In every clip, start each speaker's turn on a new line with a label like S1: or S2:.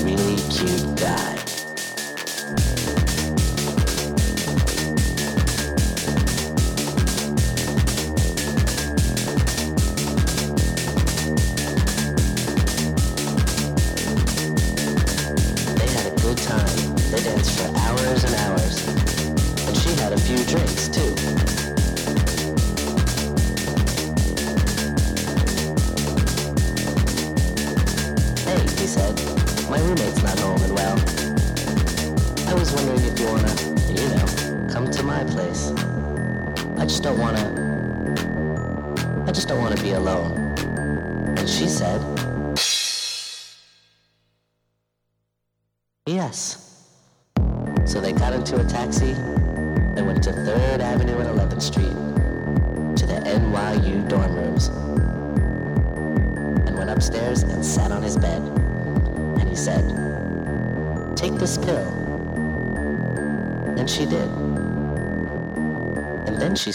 S1: NYU cute rooms.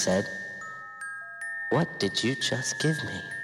S1: Said, What did you just give me?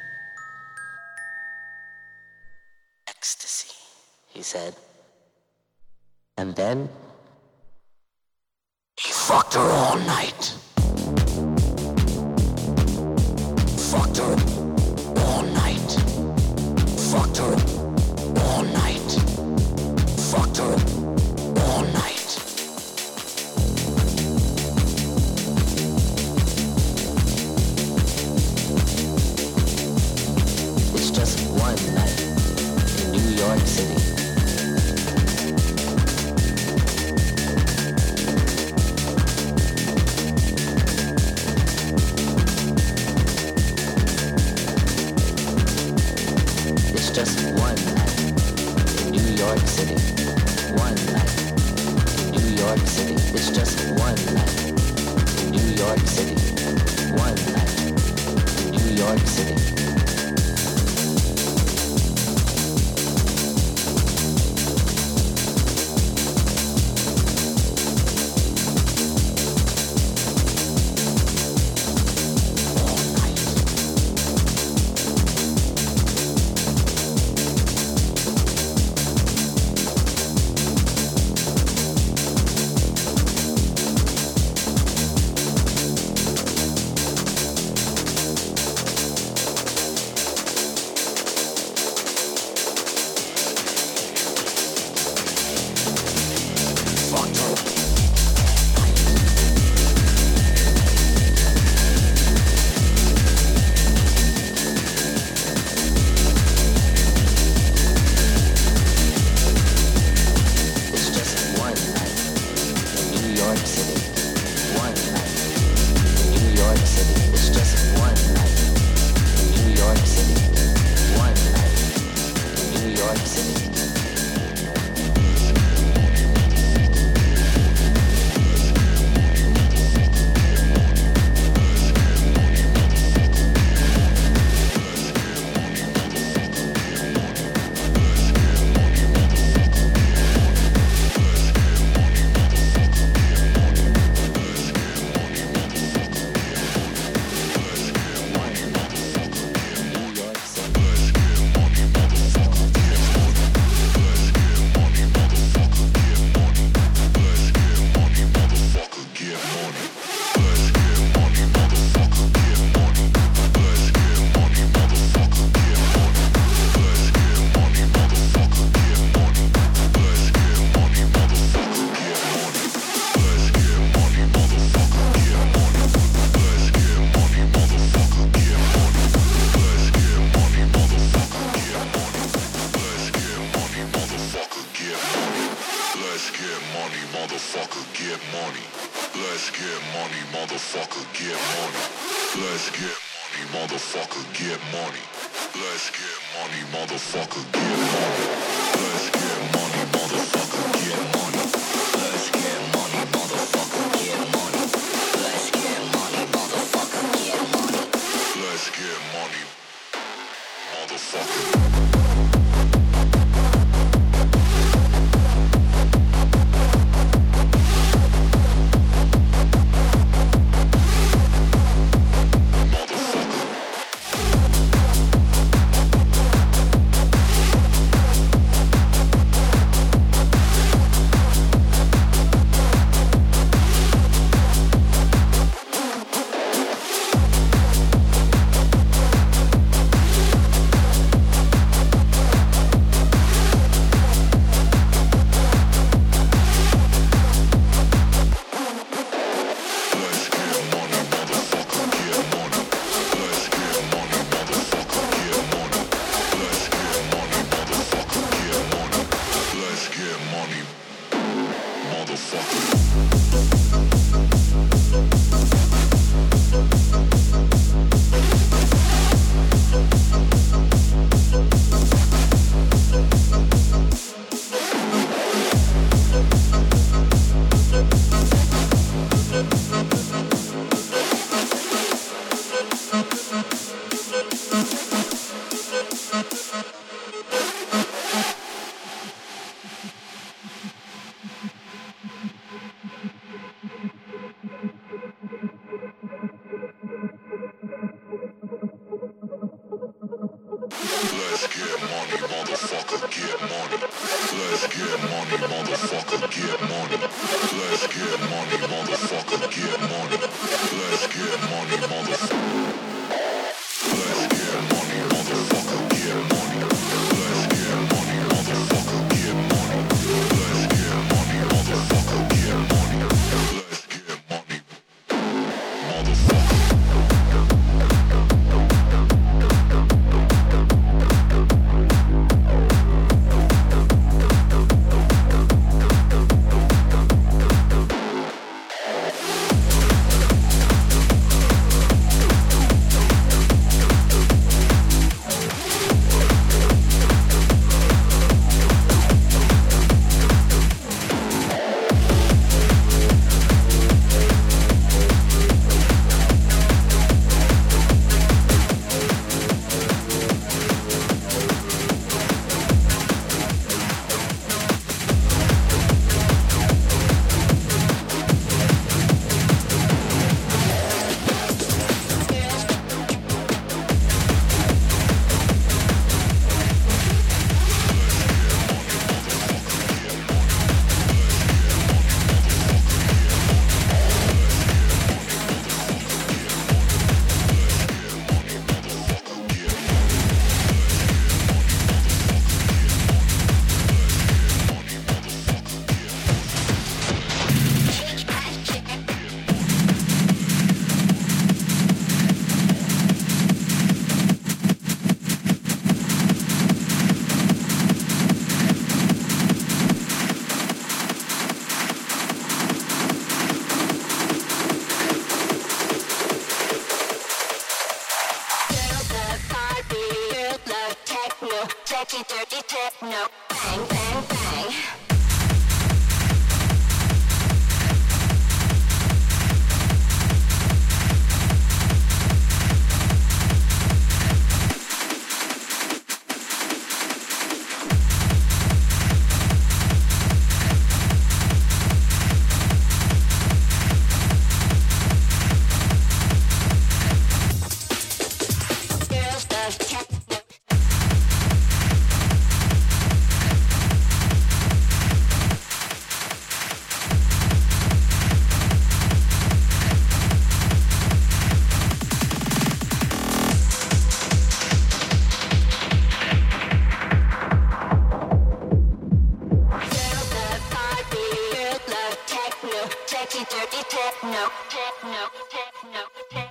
S2: techno, techno, techno, no.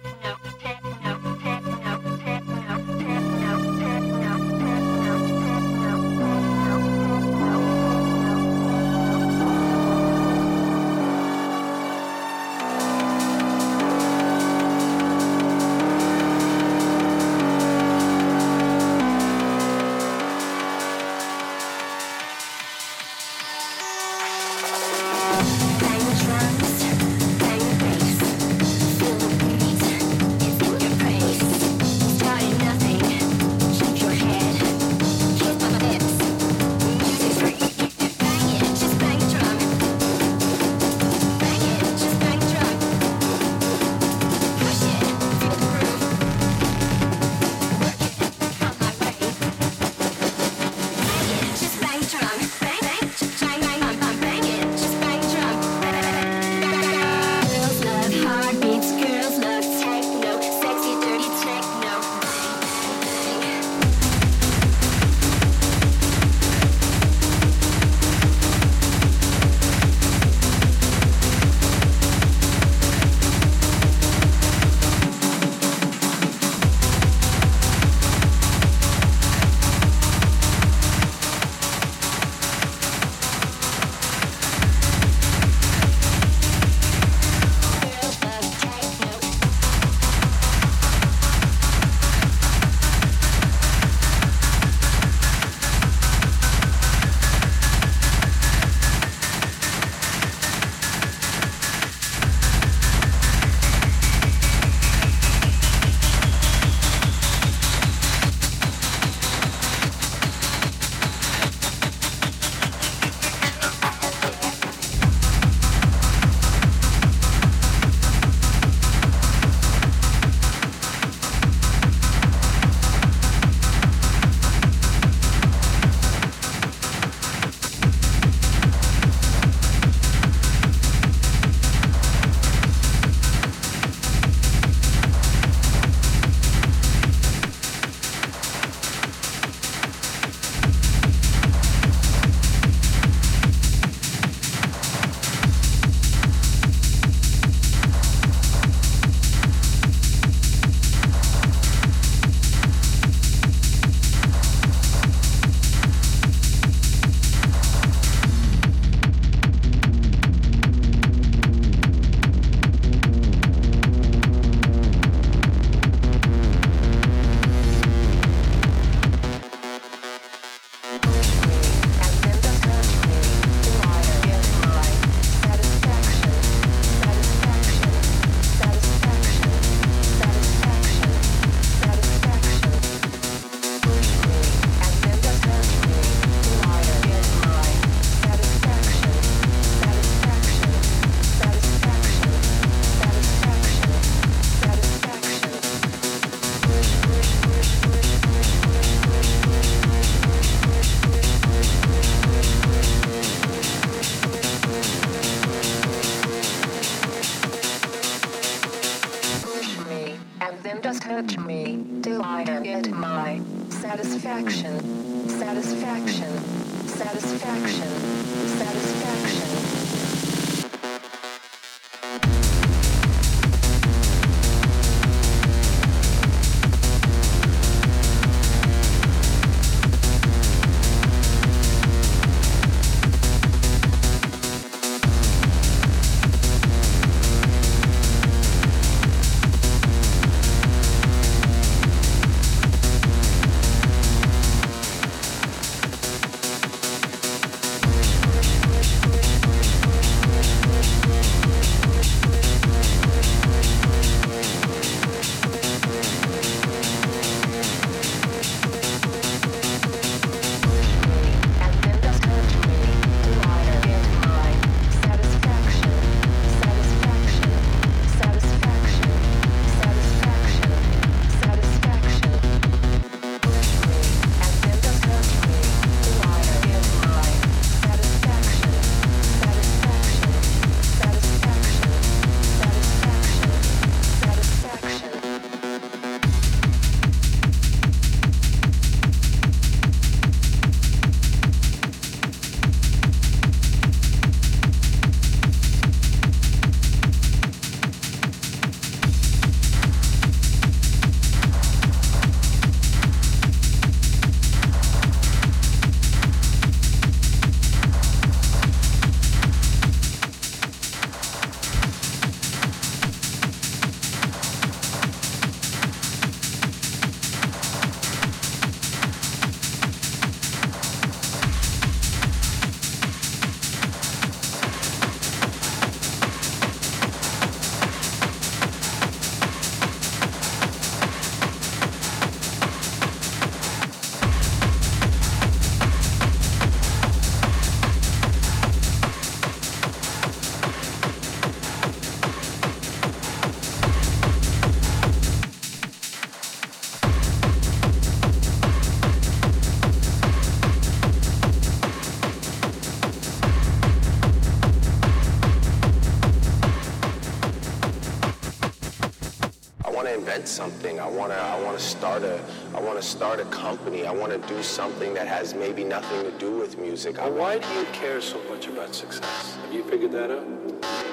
S3: Something. I wanna I wanna start a I wanna start a company. I wanna do something that has maybe nothing to do with music.
S4: Well, why do you care so much about success? Have you figured that out?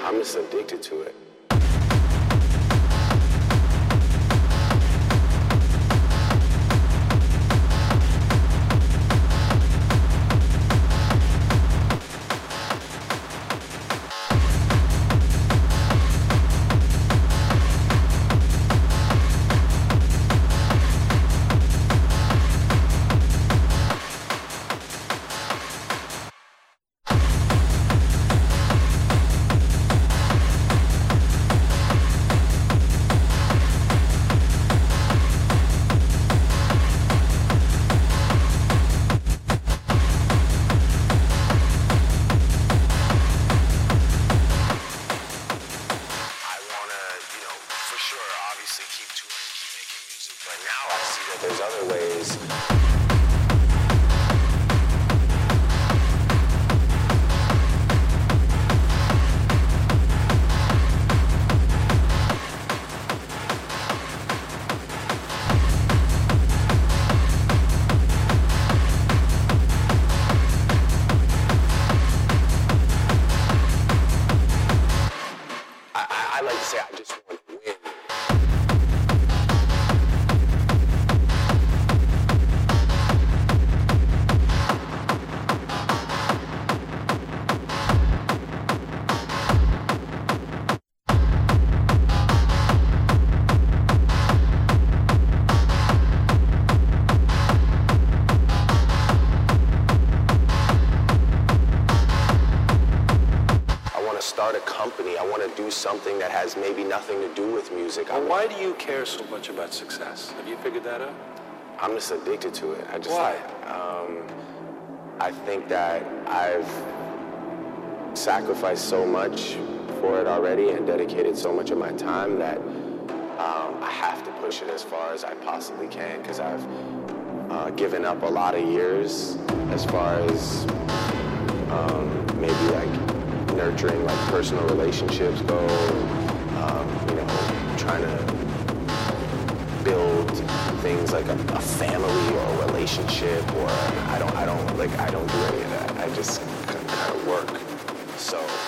S3: I'm just addicted to it. Something that has maybe nothing to do with music.
S4: Well, why do you care so much about success? Have you figured that out?
S3: I'm just addicted to it. I just
S4: why?
S3: Um, I think that I've sacrificed so much for it already and dedicated so much of my time that um, I have to push it as far as I possibly can because I've uh, given up a lot of years as far as um, maybe like nurturing like personal relationships go, um, you know, trying to build things like a, a family or a relationship or I don't I don't like I don't do any of that. I just kind of work. So.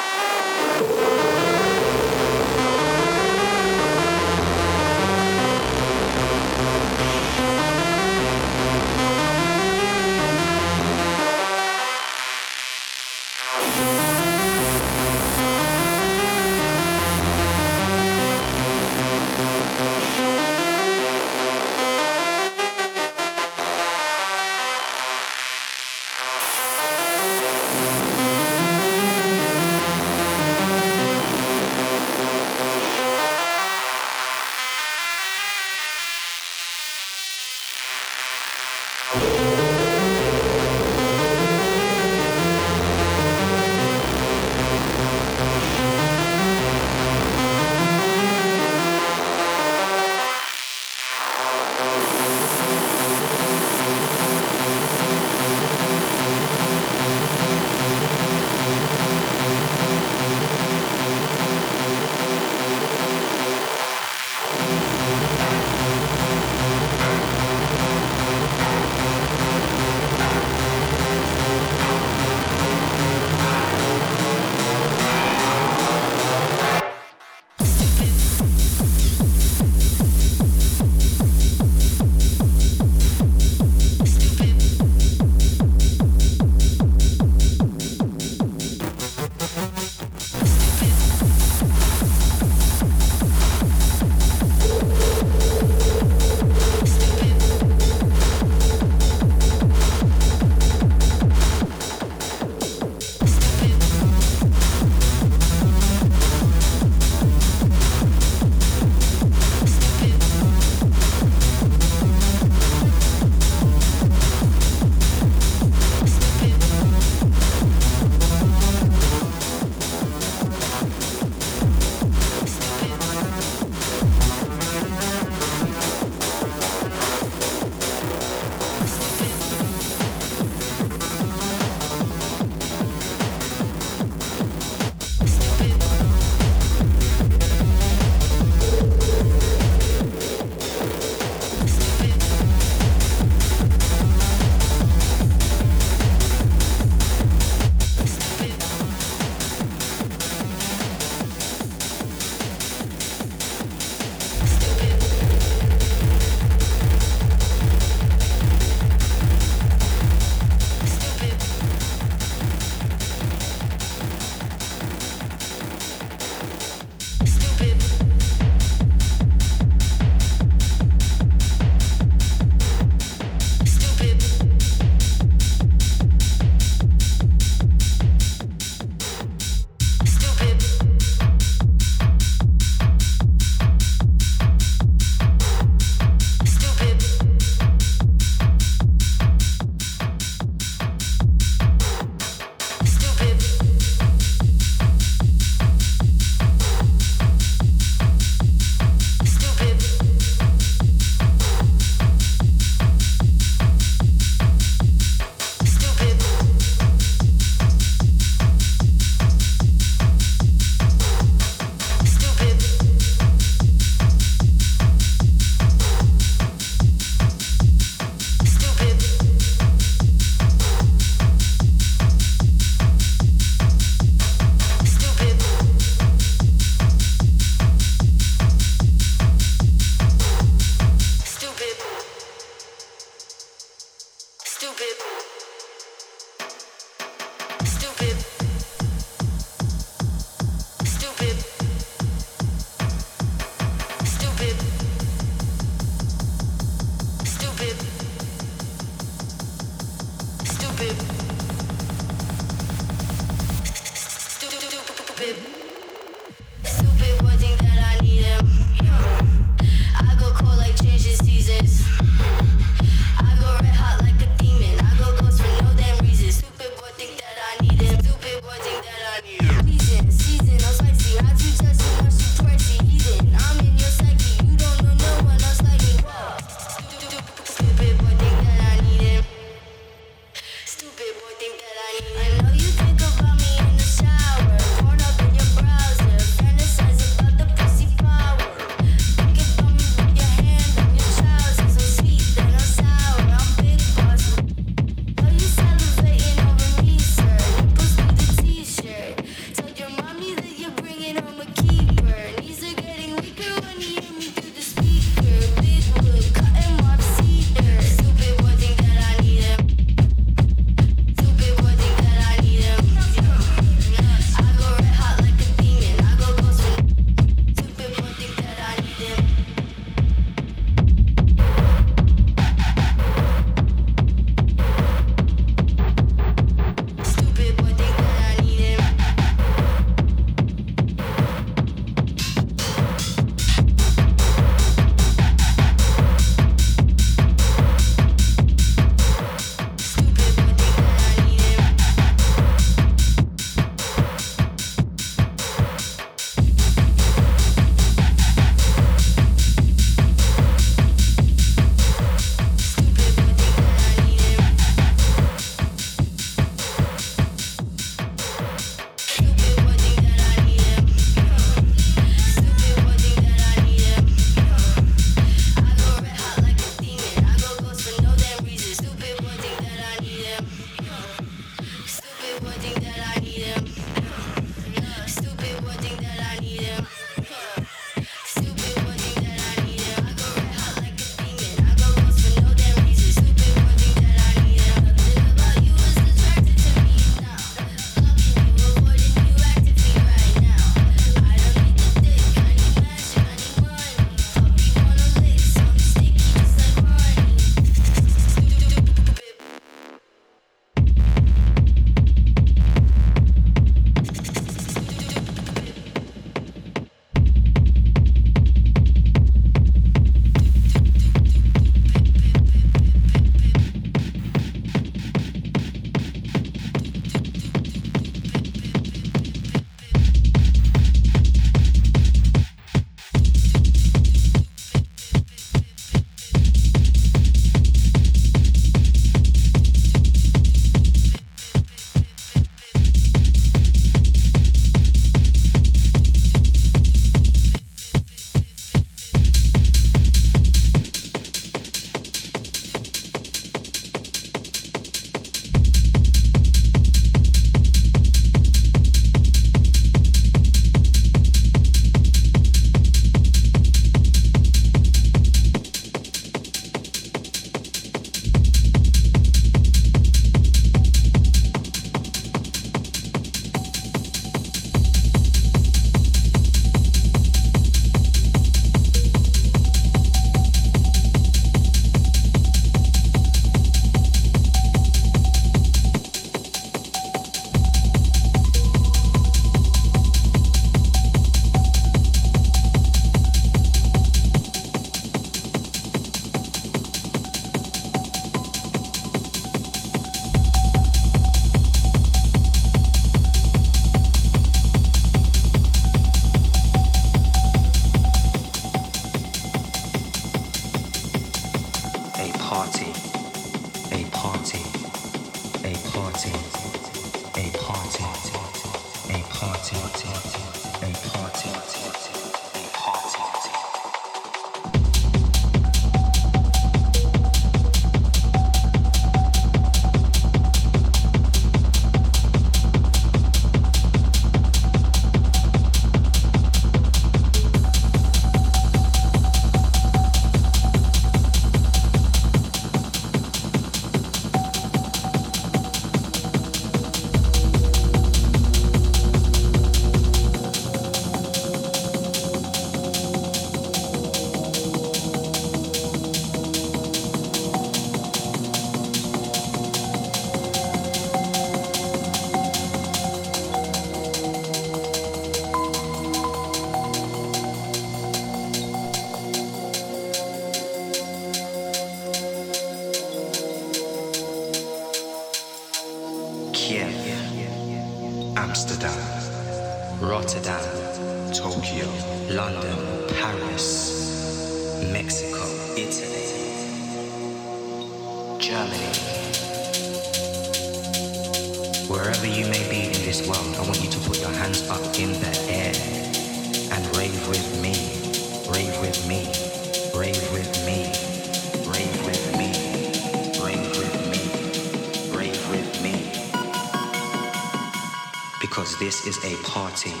S5: because this is a party and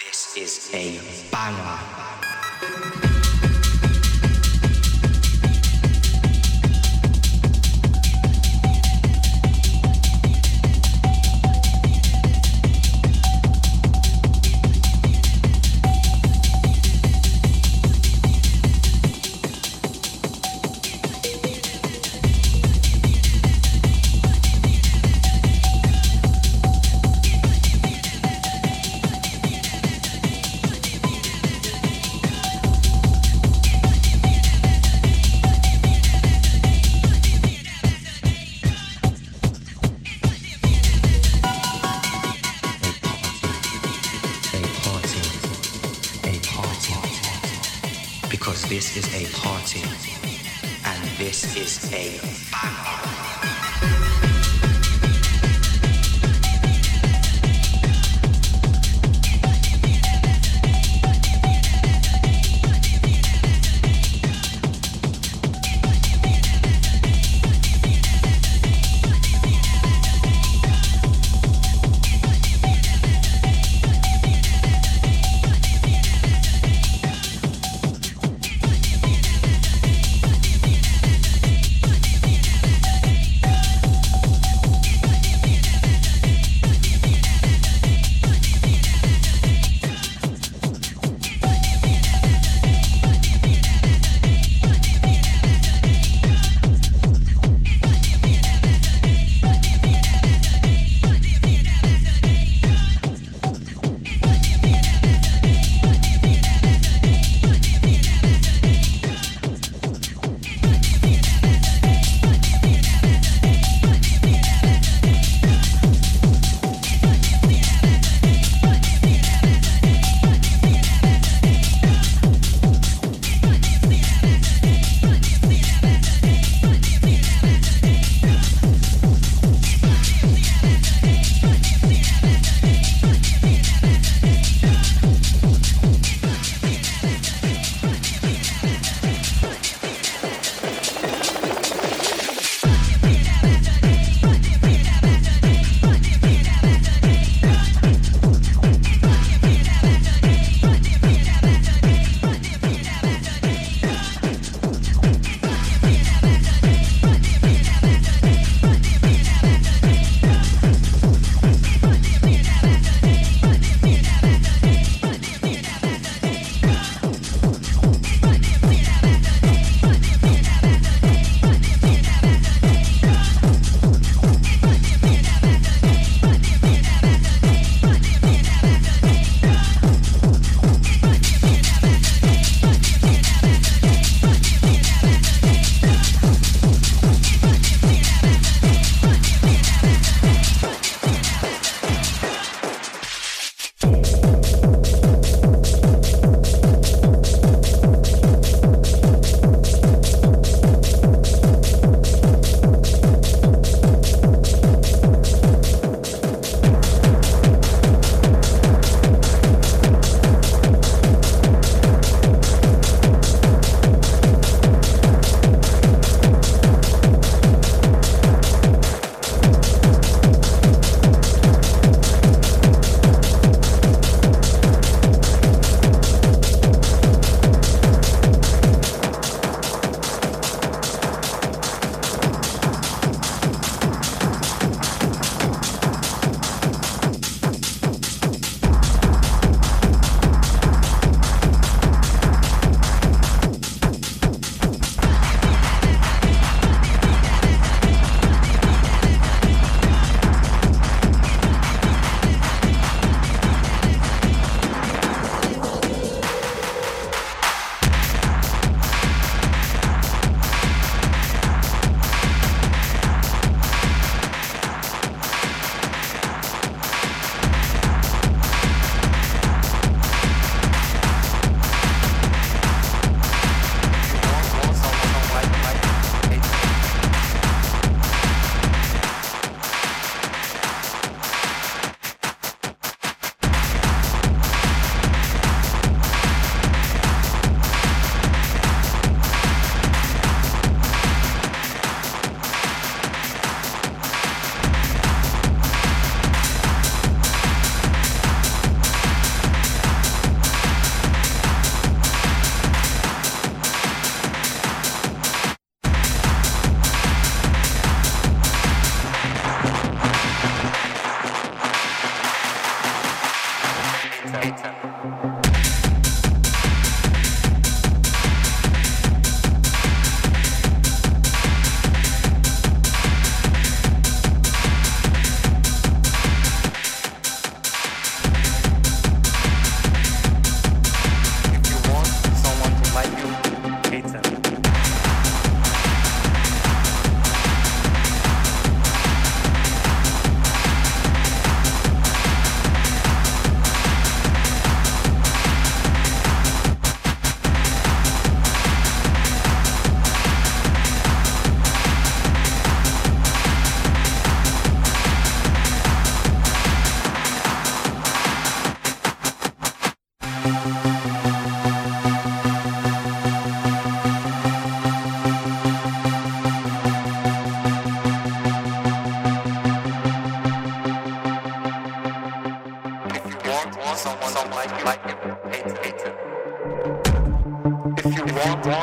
S5: this is a banger.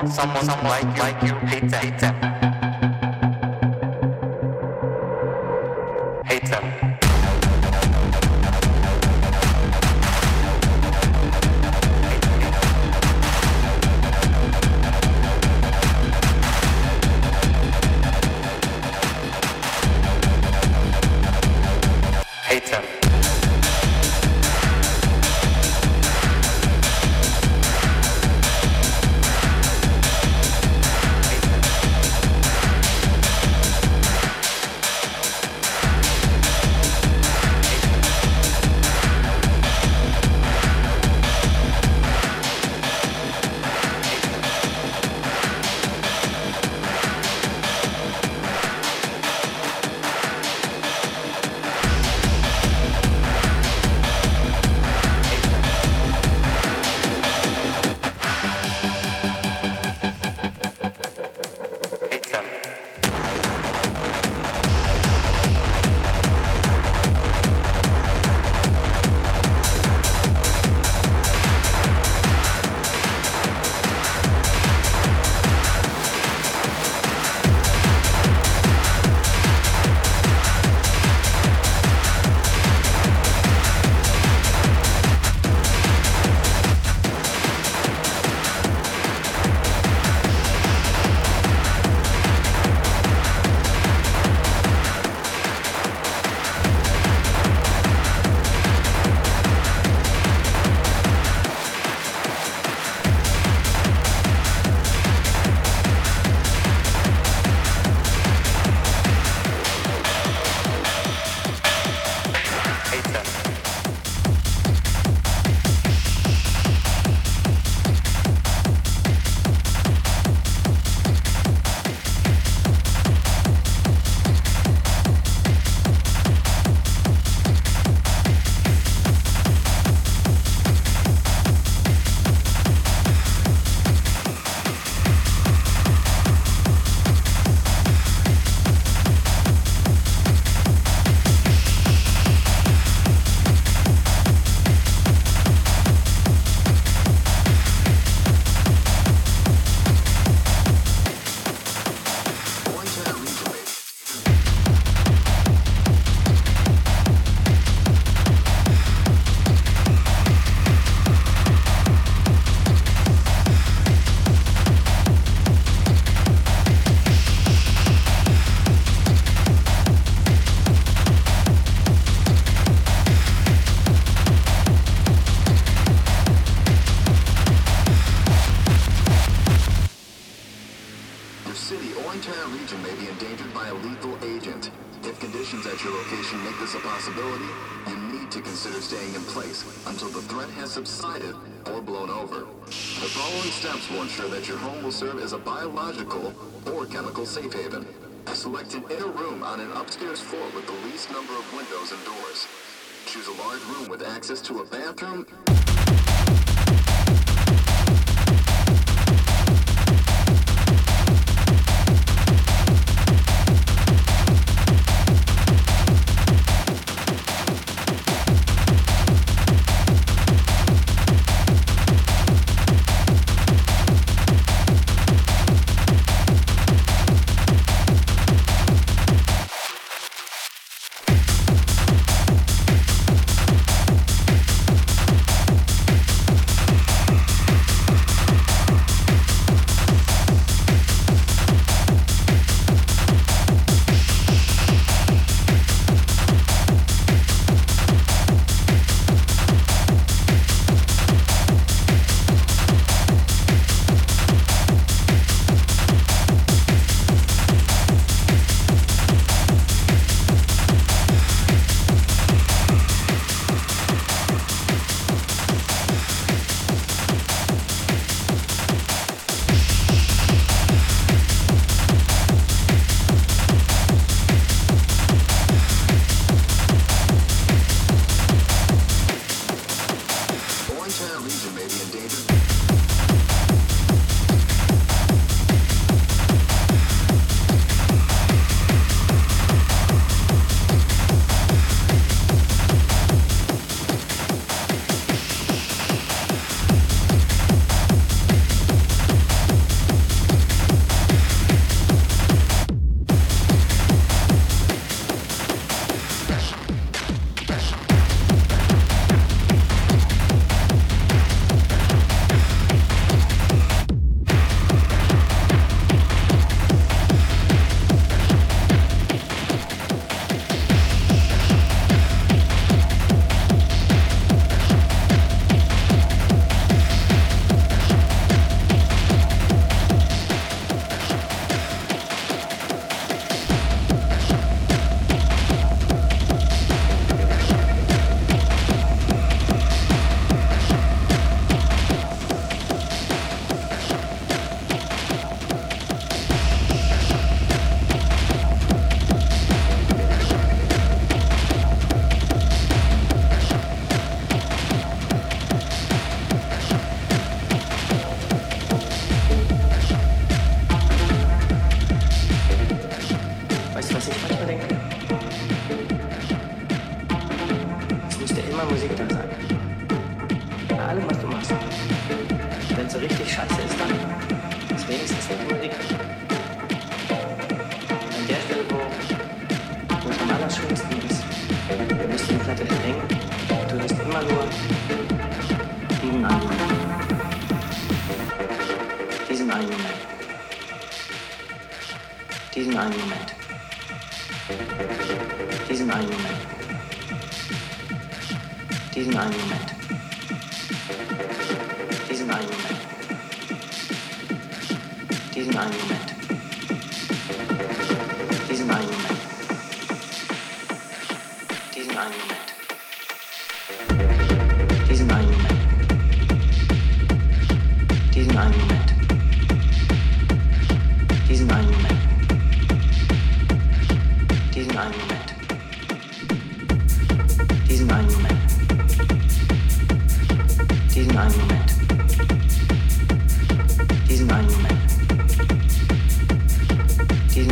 S5: Someone, like, like you, hate that.
S6: Access to a bathroom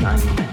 S7: años.